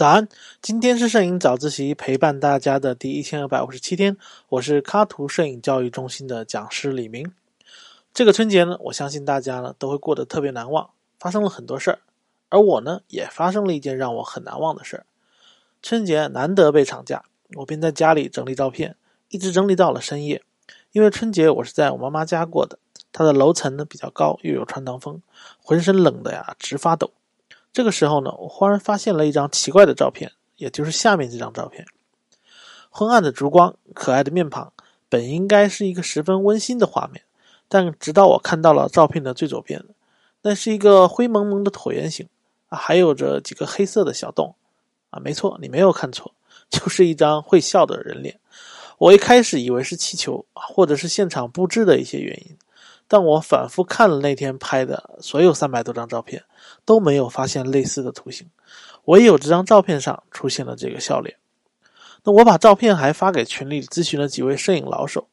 早安，今天是摄影早自习陪伴大家的第一千二百五十七天，我是卡图摄影教育中心的讲师李明。这个春节呢，我相信大家呢都会过得特别难忘，发生了很多事儿，而我呢也发生了一件让我很难忘的事儿。春节难得被长假，我便在家里整理照片，一直整理到了深夜。因为春节我是在我妈妈家过的，她的楼层呢比较高，又有穿堂风，浑身冷的呀直发抖。这个时候呢，我忽然发现了一张奇怪的照片，也就是下面这张照片。昏暗的烛光，可爱的面庞，本应该是一个十分温馨的画面，但直到我看到了照片的最左边，那是一个灰蒙蒙的椭圆形啊，还有着几个黑色的小洞啊，没错，你没有看错，就是一张会笑的人脸。我一开始以为是气球，或者是现场布置的一些原因。但我反复看了那天拍的所有三百多张照片，都没有发现类似的图形，唯有这张照片上出现了这个笑脸。那我把照片还发给群里咨询了几位摄影老手，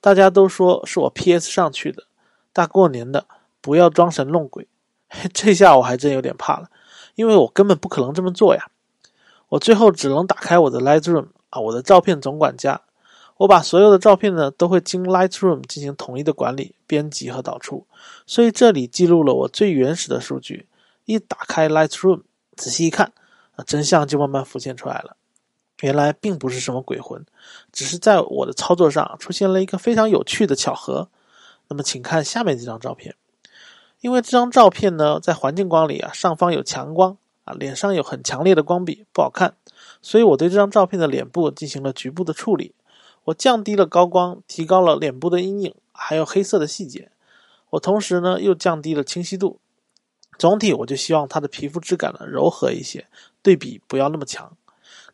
大家都说是我 PS 上去的，大过年的不要装神弄鬼。这下我还真有点怕了，因为我根本不可能这么做呀。我最后只能打开我的 Lightroom 啊，我的照片总管家。我把所有的照片呢，都会经 Lightroom 进行统一的管理、编辑和导出，所以这里记录了我最原始的数据。一打开 Lightroom，仔细一看，啊，真相就慢慢浮现出来了。原来并不是什么鬼魂，只是在我的操作上出现了一个非常有趣的巧合。那么，请看下面这张照片。因为这张照片呢，在环境光里啊，上方有强光啊，脸上有很强烈的光比，不好看，所以我对这张照片的脸部进行了局部的处理。我降低了高光，提高了脸部的阴影，还有黑色的细节。我同时呢又降低了清晰度。总体我就希望它的皮肤质感呢柔和一些，对比不要那么强。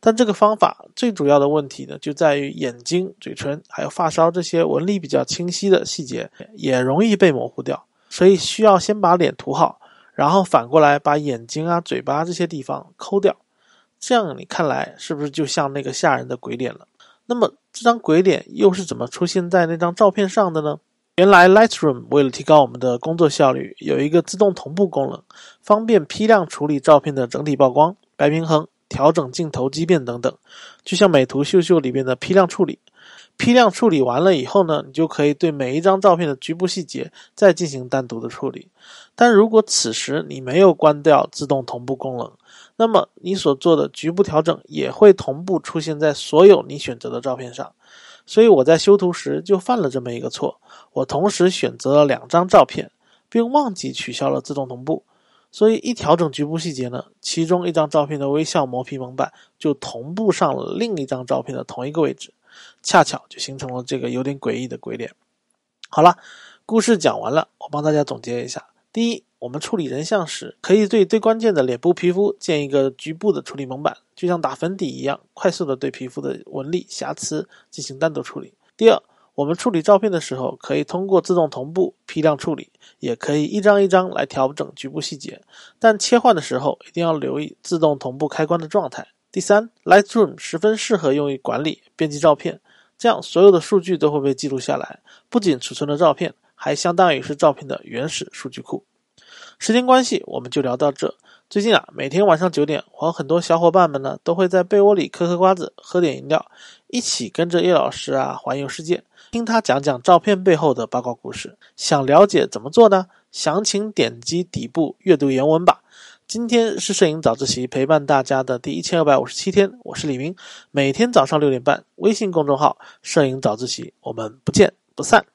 但这个方法最主要的问题呢就在于眼睛、嘴唇还有发梢这些纹理比较清晰的细节也容易被模糊掉，所以需要先把脸涂好，然后反过来把眼睛啊、嘴巴这些地方抠掉。这样你看来是不是就像那个吓人的鬼脸了？那么这张鬼脸又是怎么出现在那张照片上的呢？原来 Lightroom 为了提高我们的工作效率，有一个自动同步功能，方便批量处理照片的整体曝光、白平衡、调整镜头畸变等等。就像美图秀秀里面的批量处理，批量处理完了以后呢，你就可以对每一张照片的局部细节再进行单独的处理。但如果此时你没有关掉自动同步功能，那么你所做的局部调整也会同步出现在所有你选择的照片上，所以我在修图时就犯了这么一个错，我同时选择了两张照片，并忘记取消了自动同步，所以一调整局部细节呢，其中一张照片的微笑磨皮蒙版就同步上了另一张照片的同一个位置，恰巧就形成了这个有点诡异的鬼脸。好了，故事讲完了，我帮大家总结一下：第一。我们处理人像时，可以对最关键的脸部皮肤建一个局部的处理蒙版，就像打粉底一样，快速的对皮肤的纹理瑕疵进行单独处理。第二，我们处理照片的时候，可以通过自动同步批量处理，也可以一张一张来调整局部细节，但切换的时候一定要留意自动同步开关的状态。第三，Lightroom 十分适合用于管理编辑照片，这样所有的数据都会被记录下来，不仅储存了照片，还相当于是照片的原始数据库。时间关系，我们就聊到这。最近啊，每天晚上九点，我和很多小伙伴们呢，都会在被窝里嗑嗑瓜子，喝点饮料，一起跟着叶老师啊环游世界，听他讲讲照片背后的八卦故事。想了解怎么做呢？详情点击底部阅读原文吧。今天是摄影早自习陪伴大家的第一千二百五十七天，我是李明，每天早上六点半，微信公众号“摄影早自习”，我们不见不散。